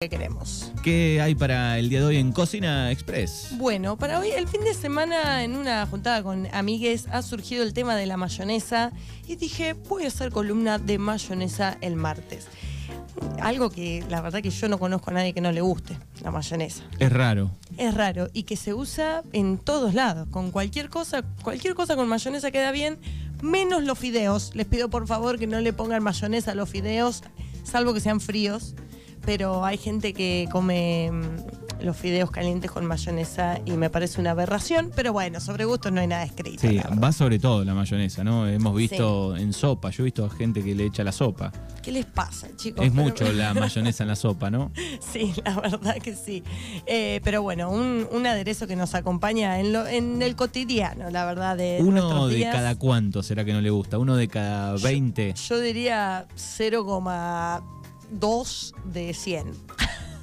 que queremos. ¿Qué hay para el día de hoy en Cocina Express? Bueno, para hoy, el fin de semana, en una juntada con amigues, ha surgido el tema de la mayonesa y dije, voy a hacer columna de mayonesa el martes. Algo que la verdad que yo no conozco a nadie que no le guste, la mayonesa. Es raro. Es raro y que se usa en todos lados, con cualquier cosa, cualquier cosa con mayonesa queda bien, menos los fideos. Les pido por favor que no le pongan mayonesa a los fideos, salvo que sean fríos pero hay gente que come mm, los fideos calientes con mayonesa y me parece una aberración, pero bueno, sobre gustos no hay nada escrito. Sí, va sobre todo la mayonesa, ¿no? Hemos visto en sopa, yo he visto a gente que le echa la sopa. ¿Qué les pasa, chicos? Es mucho la mayonesa en la sopa, ¿no? Sí, la verdad que sí. Eh, pero bueno, un, aderezo que nos acompaña en, lo, en el cotidiano, la verdad. De Uno de cada cuánto será que no le gusta, uno de cada 20. Yo, yo diría 0, 2 de 100.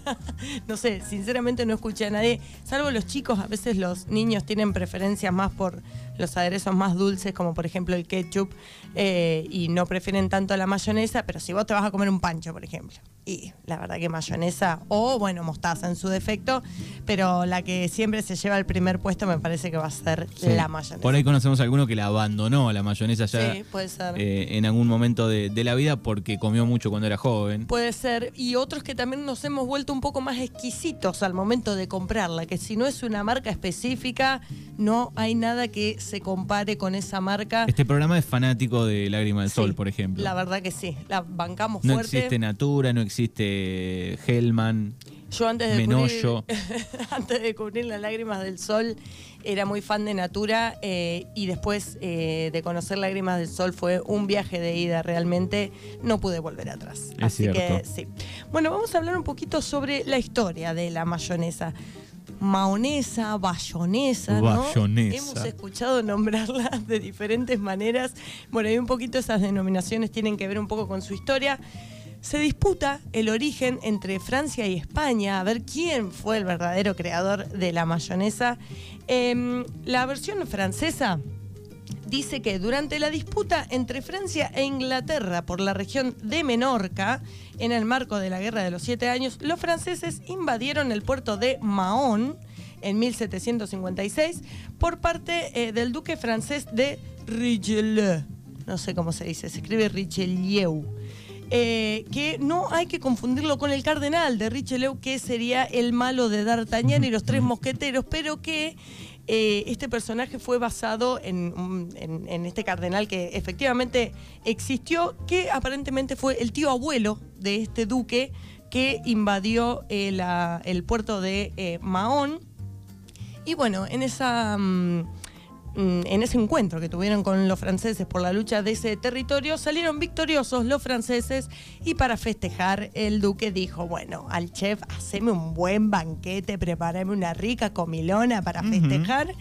no sé, sinceramente no escuché a nadie, salvo los chicos, a veces los niños tienen preferencias más por los aderezos más dulces, como por ejemplo el ketchup, eh, y no prefieren tanto la mayonesa, pero si vos te vas a comer un pancho, por ejemplo, y la verdad que mayonesa, o bueno, mostaza en su defecto, pero la que siempre se lleva el primer puesto me parece que va a ser la mayonesa. Por ahí conocemos a alguno que la abandonó la mayonesa ya sí, puede ser. Eh, en algún momento de, de, la vida porque comió mucho cuando era joven. Puede ser, y otros que también nos hemos vuelto un poco más exquisitos al momento de comprarla, que si no es una marca específica, no hay nada que se compare con esa marca. Este programa es fanático de Lágrima del Sol, por ejemplo. La verdad que sí, la bancamos fuerte. No existe Natura, no existe Hellman. Yo antes de, Descubrir, antes de descubrir las lágrimas del sol era muy fan de Natura eh, y después eh, de conocer Lágrimas del Sol fue un viaje de ida realmente. No pude volver atrás. Así que sí. Bueno, vamos a hablar un poquito sobre la historia de la mayonesa maonesa, bayonesa, ¿no? Hemos escuchado nombrarla de diferentes maneras. Bueno, hay un poquito esas denominaciones tienen que ver un poco con su historia. Se disputa el origen entre Francia y España, a ver quién fue el verdadero creador de la mayonesa. Em, la versión francesa dice que durante la disputa entre Francia e Inglaterra por la región de Menorca, en el marco de la Guerra de los Siete Años, los franceses invadieron el puerto de Mahón en 1756 por parte eh, del duque francés de Richelieu. No sé cómo se dice, se escribe Richelieu. Eh, que no hay que confundirlo con el cardenal de Richelieu, que sería el malo de D'Artagnan y los tres mosqueteros, pero que eh, este personaje fue basado en, este cardenal que efectivamente existió, que aparentemente fue el tío abuelo de este duque que invadió eh, el puerto de eh, Mahón. Y bueno, en esa... Mm, en ese encuentro que tuvieron con los franceses por la lucha de ese territorio, salieron victoriosos los franceses y para festejar el duque dijo, bueno, al chef, haceme un buen banquete, prepárame una rica comilona para festejar.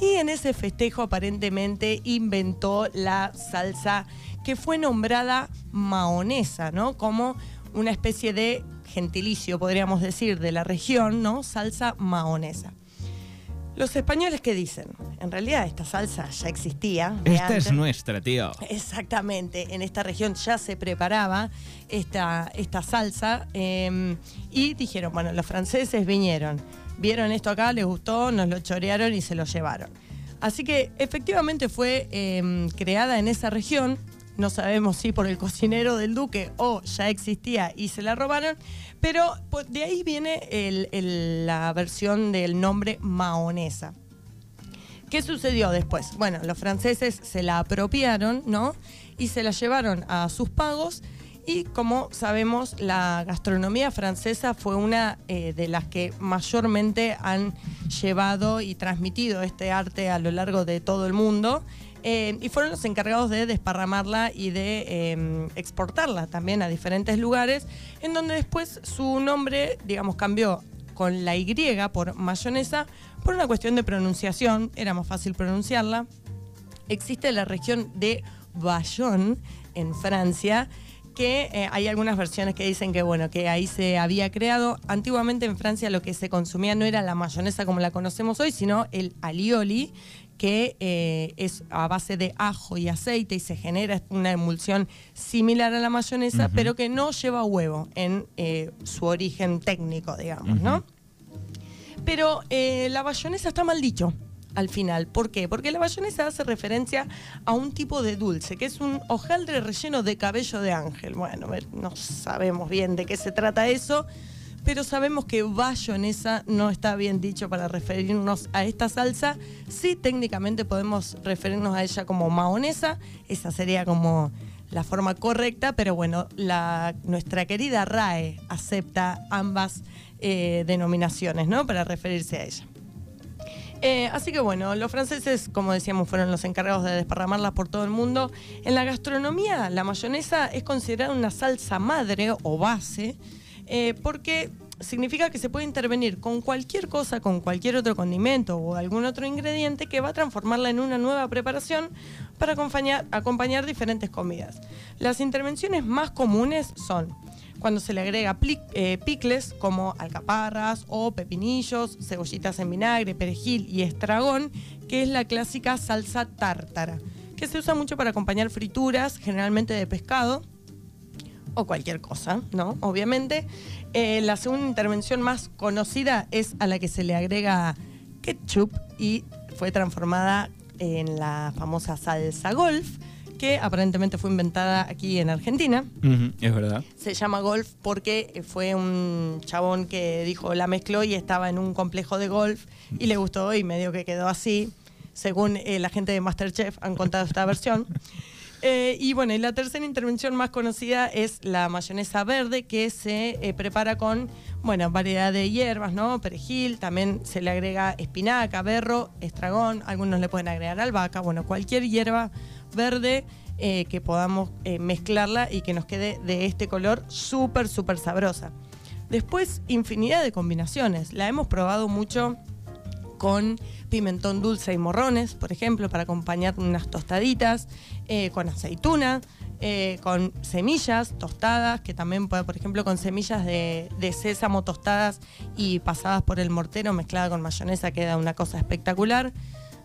Y en ese festejo aparentemente inventó la salsa que fue nombrada maonesa, ¿no? Como una especie de gentilicio, podríamos decir, de la región, ¿no? Salsa maonesa. Los españoles, ¿qué dicen? En realidad esta salsa ya existía. Esta es nuestra, tío. Exactamente, en esta región ya se preparaba esta, esta salsa em, y dijeron, bueno, los franceses vinieron, vieron esto acá, les gustó, nos lo chorearon y se lo llevaron. Así que efectivamente fue em, creada en esa región no sabemos si por el cocinero del duque o ya existía y se la robaron, pero de ahí viene la versión del nombre maonesa. ¿Qué sucedió después? Bueno, los franceses se la apropiaron, ¿no? Y se la llevaron a sus pagos. Y como sabemos, la gastronomía francesa fue una eh, de las que mayormente han llevado y transmitido este arte a lo largo de todo el mundo. Eh, y fueron los encargados de desparramarla y de em, exportarla también a diferentes lugares, en donde después su nombre, digamos, cambió con la Y por mayonesa por una cuestión de pronunciación, era más fácil pronunciarla. Existe la región de Bayonne en Francia que eh, hay algunas versiones que dicen que bueno, que ahí se había creado. Antiguamente en Francia lo que se consumía no era la mayonesa como la conocemos hoy, sino el alioli, que eh, es a base de ajo y aceite y se genera una emulsión similar a la mayonesa, pero que no lleva huevo en eh, su origen técnico, digamos, ¿no? Pero eh, la mayonesa está mal dicho al final. ¿Por qué? Porque la mayonesa hace referencia a un tipo de dulce, que es un hojaldre relleno de cabello de ángel. Bueno, no sabemos bien de qué se trata eso pero sabemos que bayonesa no está bien dicho para referirnos a esta salsa. Sí, técnicamente podemos referirnos a ella como mahonesa, esa sería como la forma correcta, pero bueno, nuestra querida RAE acepta ambas eh, denominaciones, ¿no? Para referirse a ella. Eh, así que bueno, los franceses, como decíamos, fueron los encargados de desparramarla por todo el mundo. En la gastronomía, la mayonesa es considerada una salsa madre o base eh, porque significa que se puede intervenir con cualquier cosa, con cualquier otro condimento o algún otro ingrediente que va a transformarla en una nueva preparación para acompañar, diferentes comidas. Las intervenciones más comunes son cuando se le agrega eh, picles como alcaparras o pepinillos, cebollitas en vinagre, perejil y estragón, que es la clásica salsa tártara, que se usa mucho para acompañar frituras, generalmente de pescado o cualquier cosa, ¿no? Obviamente. Eh, la segunda intervención más conocida es a la que se le agrega ketchup y fue transformada en la famosa salsa golf, que aparentemente fue inventada aquí en Argentina. es verdad. Se llama golf porque fue un chabón que dijo la mezcló y estaba en un complejo de golf y le gustó y medio que quedó así. Según eh, la gente de Masterchef han contado esta versión. Eh, y bueno, y la tercera intervención más conocida es la mayonesa verde, que se eh, prepara con, bueno, variedad de hierbas, ¿no? Perejil, también se le agrega espinaca, berro, estragón, algunos le pueden agregar albahaca, bueno, cualquier hierba verde eh, que podamos mezclarla y que nos quede de este color súper, súper sabrosa. Después, infinidad de combinaciones. La hemos probado mucho con pimentón dulce y morrones, por ejemplo, para acompañar unas tostaditas, eh, con aceituna, eh, con semillas tostadas, que también puede, por ejemplo, con semillas de, de, sésamo tostadas y pasadas por el mortero mezclada con mayonesa, queda una cosa espectacular.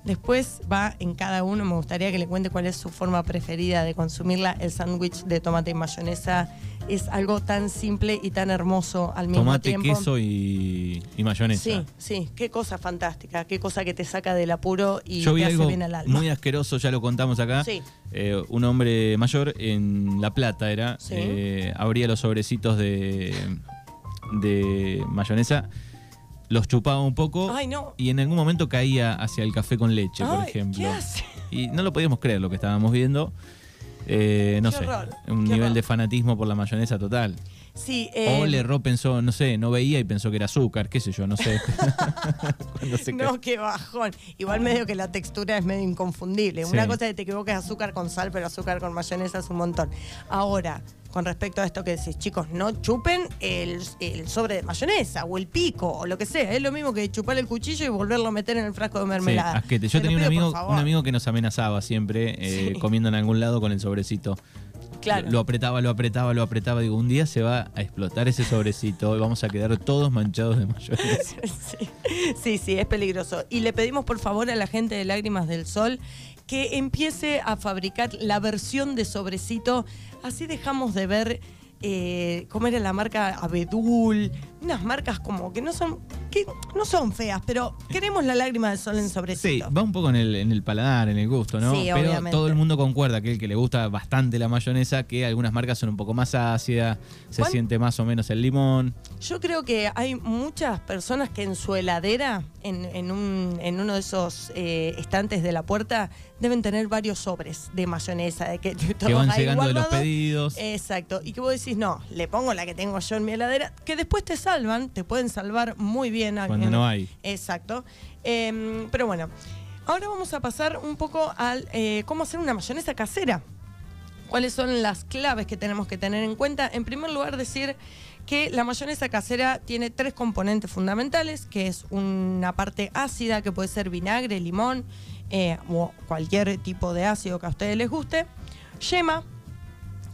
Después va en cada uno, me gustaría que le cuente cuál es su forma preferida de consumirla. El sándwich de tomate y mayonesa es algo tan simple y tan hermoso al mismo tiempo. Tomate, queso y, mayonesa. Sí, sí, qué cosa fantástica, qué cosa que te saca del apuro y te hace bien al alma. Muy asqueroso, ya lo contamos acá. Sí. Eh, un hombre mayor en La Plata era, eh, abría los sobrecitos de, de mayonesa los chupaba un poco y en algún momento caía hacia el café con leche, por ejemplo. Y no lo podíamos creer lo que estábamos viendo. Eh, no sé, un nivel de fanatismo por la mayonesa total. Sí, o le erró, pensó, no sé, no veía y pensó que era azúcar, qué sé yo, no sé. no, qué bajón. Igual medio que la textura es medio inconfundible. Una cosa es que te equivoques azúcar con sal, pero azúcar con mayonesa es un montón. Ahora, con respecto a esto que decís, chicos, no chupen el, sobre de mayonesa o el pico o lo que sea. Es lo mismo que chupar el cuchillo y volverlo a meter en el frasco de mermelada. Sí, Yo tenía un amigo, un amigo que nos amenazaba siempre eh, comiendo en algún lado con el sobrecito. Claro. Lo, apretaba, lo apretaba, lo apretaba. Digo, un día se va a explotar ese sobrecito y vamos a quedar todos manchados de mayonesa. Sí. sí, sí, es peligroso. Y le pedimos por favor a la gente de Lágrimas del Sol que empiece a fabricar la versión de sobrecito. Así dejamos de ver eh, cómo era la marca Abedul, unas marcas como que no son que no son feas, pero queremos la lágrima de sol en sobrecito. Sí, va un poco en el, en el paladar, en el gusto, ¿no? Sí, pero todo el mundo concuerda que el que le gusta bastante la mayonesa, que algunas marcas son un poco más ácidas, se siente más o menos el limón. Yo creo que hay muchas personas que en su heladera, en, un, en uno de esos eh, estantes de la puerta, deben tener varios sobres de mayonesa, de que, que van llegando de los pedidos. Exacto. Y que vos decís, no, le pongo la que tengo yo en mi heladera, que después te salvan, te pueden salvar muy bien cuando no hay. Exacto. Em, pero bueno, ahora vamos a pasar un poco al eh, cómo hacer una mayonesa casera. ¿Cuáles son las claves que tenemos que tener en cuenta? En primer lugar, decir que la mayonesa casera tiene tres componentes fundamentales, que es una parte ácida, que puede ser vinagre, limón eh, o cualquier tipo de ácido que a ustedes les guste, yema,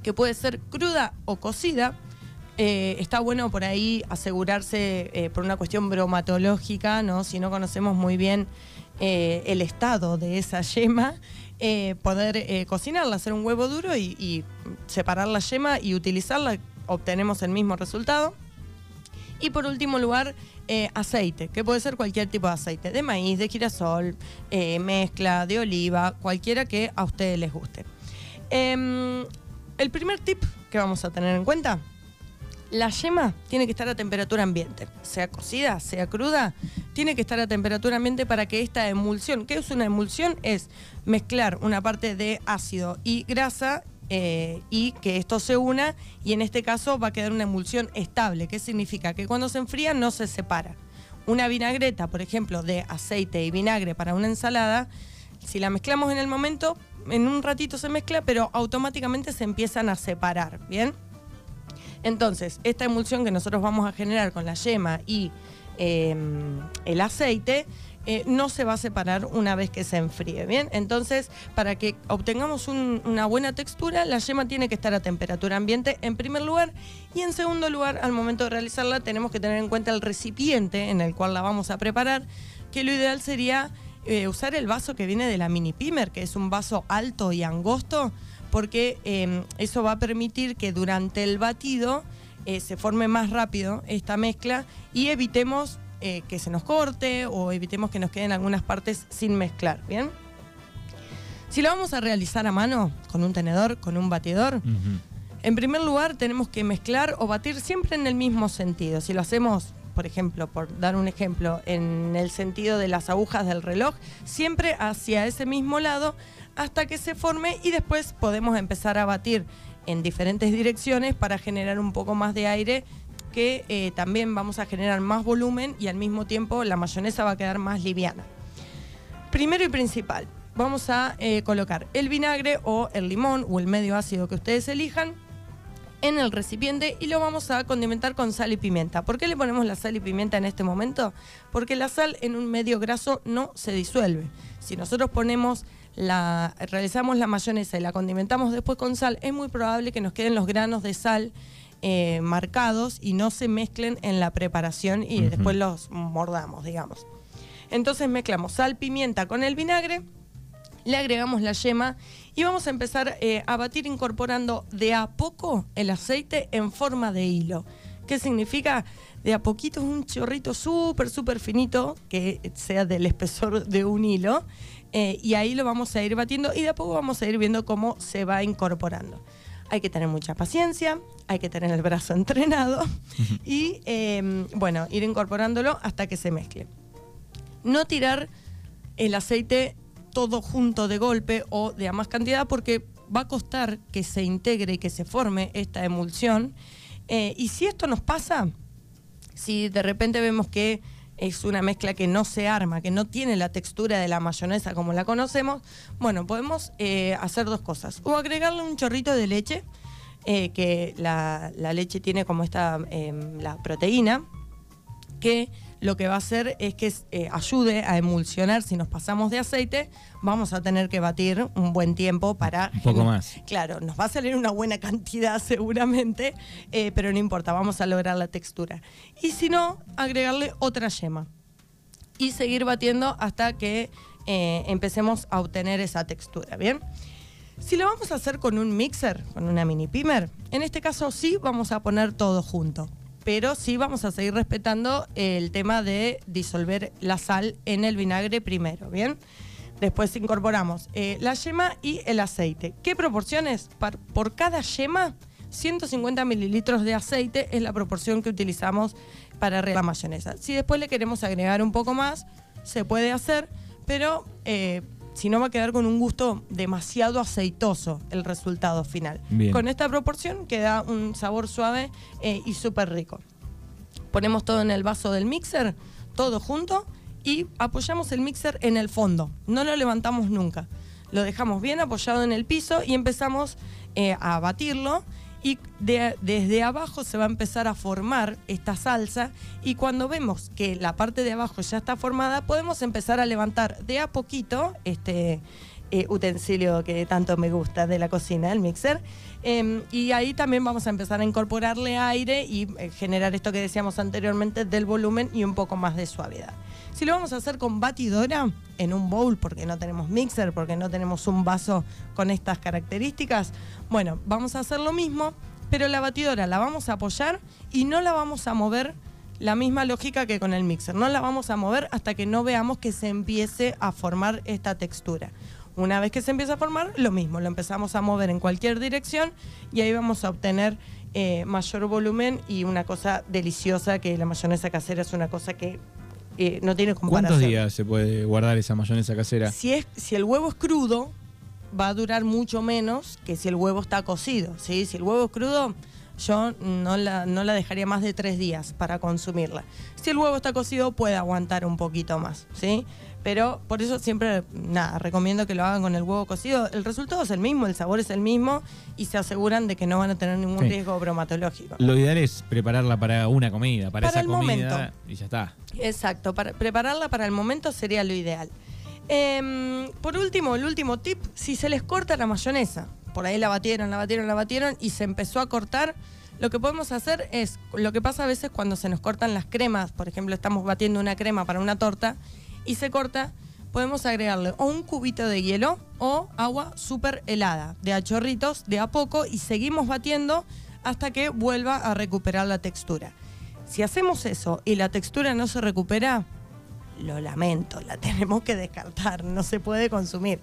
que puede ser cruda o cocida, eh, está bueno por ahí asegurarse eh, por una cuestión bromatológica, ¿no? Si no conocemos muy bien eh, el estado de esa yema, poder cocinarla, hacer un huevo duro y, separar la yema y utilizarla, obtenemos el mismo resultado. Y por último lugar, aceite, que puede ser cualquier tipo de aceite, de maíz, de girasol, mezcla, de oliva, cualquiera que a ustedes les guste. Em, el primer tip que vamos a tener en cuenta la yema tiene que estar a temperatura ambiente, sea cocida, sea cruda, tiene que estar a temperatura ambiente para que esta emulsión, ¿qué es una emulsión? Es mezclar una parte de ácido y grasa eh, y que esto se una y en este caso va a quedar una emulsión estable. ¿Qué significa? Que cuando se enfría no se separa. Una vinagreta, por ejemplo, de aceite y vinagre para una ensalada, si la mezclamos en el momento, en un ratito se mezcla, pero automáticamente se empiezan a separar, ¿bien? Entonces, esta emulsión que nosotros vamos a generar con la yema y em, el aceite, eh, no se va a separar una vez que se enfríe, ¿bien? Entonces, para que obtengamos una buena textura, la yema tiene que estar a temperatura ambiente en primer lugar y en segundo lugar, al momento de realizarla, tenemos que tener en cuenta el recipiente en el cual la vamos a preparar, que lo ideal sería eh, usar el vaso que viene de la mini pimer, que es un vaso alto y angosto, porque em, eso va a permitir que durante el batido eh, se forme más rápido esta mezcla y evitemos eh, que se nos corte o evitemos que nos queden algunas partes sin mezclar, ¿bien? Si lo vamos a realizar a mano, con un tenedor, con un batidor, en primer lugar tenemos que mezclar o batir siempre en el mismo sentido. Si lo hacemos por ejemplo, por dar un ejemplo, en el sentido de las agujas del reloj, siempre hacia ese mismo lado hasta que se forme y después podemos empezar a batir en diferentes direcciones para generar un poco más de aire que eh, también vamos a generar más volumen y al mismo tiempo la mayonesa va a quedar más liviana. Primero y principal, vamos a eh, colocar el vinagre o el limón o el medio ácido que ustedes elijan en el recipiente y lo vamos a condimentar con sal y pimienta. ¿Por qué le ponemos la sal y pimienta en este momento? Porque la sal en un medio graso no se disuelve. Si nosotros ponemos la, realizamos la mayonesa y la condimentamos después con sal, es muy probable que nos queden los granos de sal eh, marcados y no se mezclen en la preparación y después los mordamos, digamos. Entonces mezclamos sal, pimienta con el vinagre, le agregamos la yema y vamos a empezar eh, a batir incorporando de a poco el aceite en forma de hilo. ¿Qué significa? De a poquito un chorrito súper, súper finito, que sea del espesor de un hilo, eh, y ahí lo vamos a ir batiendo y de a poco vamos a ir viendo cómo se va incorporando. Hay que tener mucha paciencia, hay que tener el brazo entrenado y, em, bueno, ir incorporándolo hasta que se mezcle. No tirar el aceite todo junto de golpe o de a más cantidad porque va a costar que se integre y que se forme esta emulsión. Eh, y si esto nos pasa, si de repente vemos que es una mezcla que no se arma, que no tiene la textura de la mayonesa como la conocemos, bueno, podemos eh, hacer dos cosas. O agregarle un chorrito de leche, eh, que la, leche tiene como esta, em, la proteína, que lo que va a hacer es que eh, ayude a emulsionar. Si nos pasamos de aceite, vamos a tener que batir un buen tiempo para... Un poco más. Claro, nos va a salir una buena cantidad seguramente, eh, pero no importa, vamos a lograr la textura. Y si no, agregarle otra yema. Y seguir batiendo hasta que eh, empecemos a obtener esa textura, ¿bien? Si lo vamos a hacer con un mixer, con una mini pimer, en este caso sí vamos a poner todo junto pero sí vamos a seguir respetando el tema de disolver la sal en el vinagre primero, ¿bien? Después incorporamos eh, la yema y el aceite. ¿Qué proporciones? Por, cada yema, 150 mililitros de aceite es la proporción que utilizamos para la mayonesa. Si después le queremos agregar un poco más, se puede hacer, pero eh, si no va a quedar con un gusto demasiado aceitoso el resultado final. Con esta proporción queda un sabor suave eh, y súper rico. Ponemos todo en el vaso del mixer, todo junto, y apoyamos el mixer en el fondo. No lo levantamos nunca. Lo dejamos bien apoyado en el piso y empezamos eh, a batirlo y desde abajo se va a empezar a formar esta salsa y cuando vemos que la parte de abajo ya está formada podemos empezar a levantar de a poquito este, eh, utensilio que tanto me gusta de la cocina, el mixer. Em, y ahí también vamos a empezar a incorporarle aire y eh, generar esto que decíamos anteriormente del volumen y un poco más de suavidad. Si lo vamos a hacer con batidora en un bowl, porque no tenemos mixer, porque no tenemos un vaso con estas características, bueno, vamos a hacer lo mismo, pero la batidora la vamos a apoyar y no la vamos a mover la misma lógica que con el mixer. No la vamos a mover hasta que no veamos que se empiece a formar esta textura. Una vez que se empieza a formar, lo mismo, lo empezamos a mover en cualquier dirección y ahí vamos a obtener eh, mayor volumen y una cosa deliciosa que la mayonesa casera es una cosa que eh, no tiene comparación. ¿Cuántos días se puede guardar esa mayonesa casera? Si, es, si el huevo es crudo, va a durar mucho menos que si el huevo está cocido. ¿sí? Si el huevo es crudo, yo no la, no la dejaría más de tres días para consumirla. Si el huevo está cocido, puede aguantar un poquito más. ¿sí? Pero por eso siempre, nada, recomiendo que lo hagan con el huevo cocido. El resultado es el mismo, el sabor es el mismo y se aseguran de que no van a tener ningún riesgo bromatológico. Lo ideal es prepararla para una comida, para, esa comida y ya está. Exacto, para prepararla para el momento sería lo ideal. Em, por último, el último tip, si se les corta la mayonesa, por ahí la batieron, la batieron, la batieron y se empezó a cortar, lo que podemos hacer es, lo que pasa a veces cuando se nos cortan las cremas, por ejemplo, estamos batiendo una crema para una torta y se corta, podemos agregarle o un cubito de hielo o agua súper helada, de a chorritos, de a poco, y seguimos batiendo hasta que vuelva a recuperar la textura. Si hacemos eso y la textura no se recupera, lo lamento, la tenemos que descartar, no se puede consumir.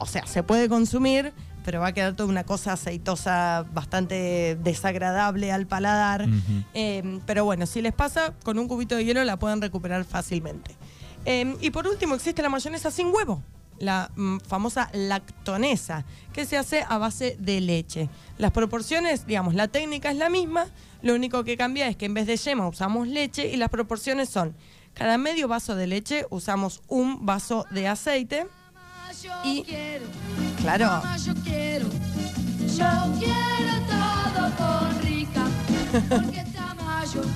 O sea, se puede consumir, pero va a quedar toda una cosa aceitosa bastante desagradable al paladar. Eh, pero bueno, si les pasa, con un cubito de hielo la pueden recuperar fácilmente. Em, y por último, existe la mayonesa sin huevo, la mm, famosa lactonesa, que se hace a base de leche. Las proporciones, digamos, la técnica es la misma, lo único que cambia es que en vez de yema usamos leche y las proporciones son, cada medio vaso de leche usamos un vaso de aceite y... Claro. Yo quiero, todo con rica,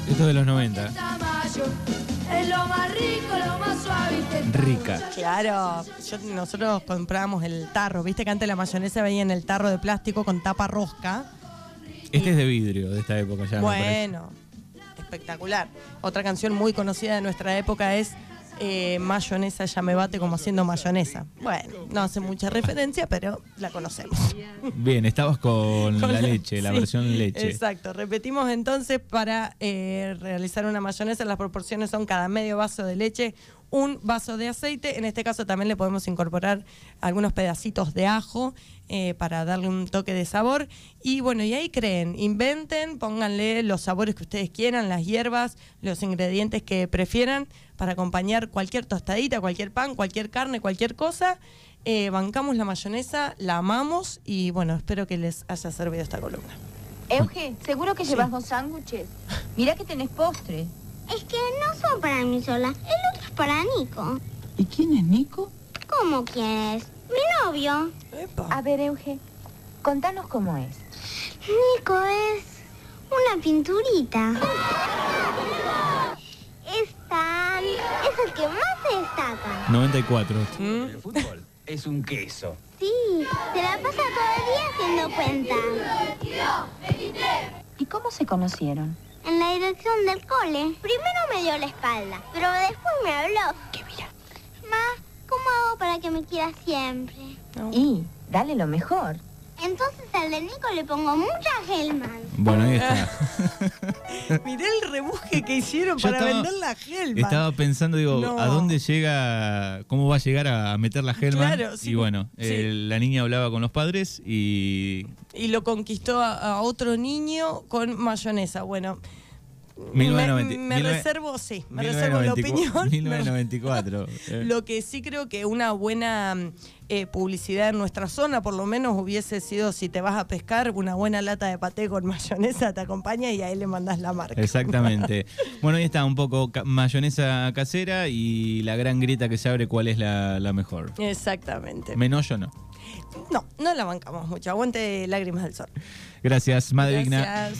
Esto de los 90 Rica. Claro, nosotros comprábamos el tarro, viste que antes la mayonesa veía en el tarro de plástico con tapa rosca. Este es de vidrio de esta época ya. Bueno, espectacular. Otra canción muy conocida de nuestra época es eh, mayonesa ya me bate como haciendo mayonesa. Bueno, no hace mucha referencia, pero la conocemos. Bien, estabas con, la leche, la versión leche. Exacto. Repetimos entonces, para eh, realizar una mayonesa, las proporciones son cada medio vaso de leche, un vaso de aceite. En este caso también le podemos incorporar algunos pedacitos de ajo eh, para darle un toque de sabor. Y bueno, y ahí creen, inventen, pónganle los sabores que ustedes quieran, las hierbas, los ingredientes que prefieran para acompañar cualquier tostadita, cualquier pan, cualquier carne, cualquier cosa. Eh, bancamos la mayonesa, la amamos y bueno, espero que les haya servido esta columna. Euge, seguro que llevas dos sándwiches. Mira que tenés postre. Es que no son para mí sola, el otro es para Nico. ¿Y quién es Nico? ¿Cómo quién es? Mi novio. A ver, Euge, contanos cómo es. Nico es una pinturita. Es tan... es el que más se destaca. 94. El fútbol es un queso. Sí, se la pasa todo el día haciendo cuenta. ¿Y cómo se conocieron? En la dirección del cole. Primero me dio la espalda, pero después me habló. ¿Qué mira? Ma, ¿cómo hago para que me quiera siempre? Y dale lo mejor. Entonces al de Nico le pongo mucha Hellman. Bueno, ahí está. Miré el rebuje que hicieron para vender la Hellman. Estaba pensando, digo, ¿a dónde llega, cómo va a llegar a meter la Hellman? Claro, sí, y bueno, la niña hablaba con los padres y... Y lo conquistó a otro niño con mayonesa. Bueno, me, reservo, sí, me reservo la opinión. 1994. Eh. Lo que sí creo que una buena eh, publicidad en nuestra zona, por lo menos hubiese sido si te vas a pescar, una buena lata de paté con mayonesa te acompaña y ahí le mandas la marca. Exactamente. bueno, ahí está un poco mayonesa casera y la gran grita que se abre cuál es la, mejor. Exactamente. Menollo no. No, no la bancamos mucho. Aguante lágrimas del sol. Gracias, Madre Gracias.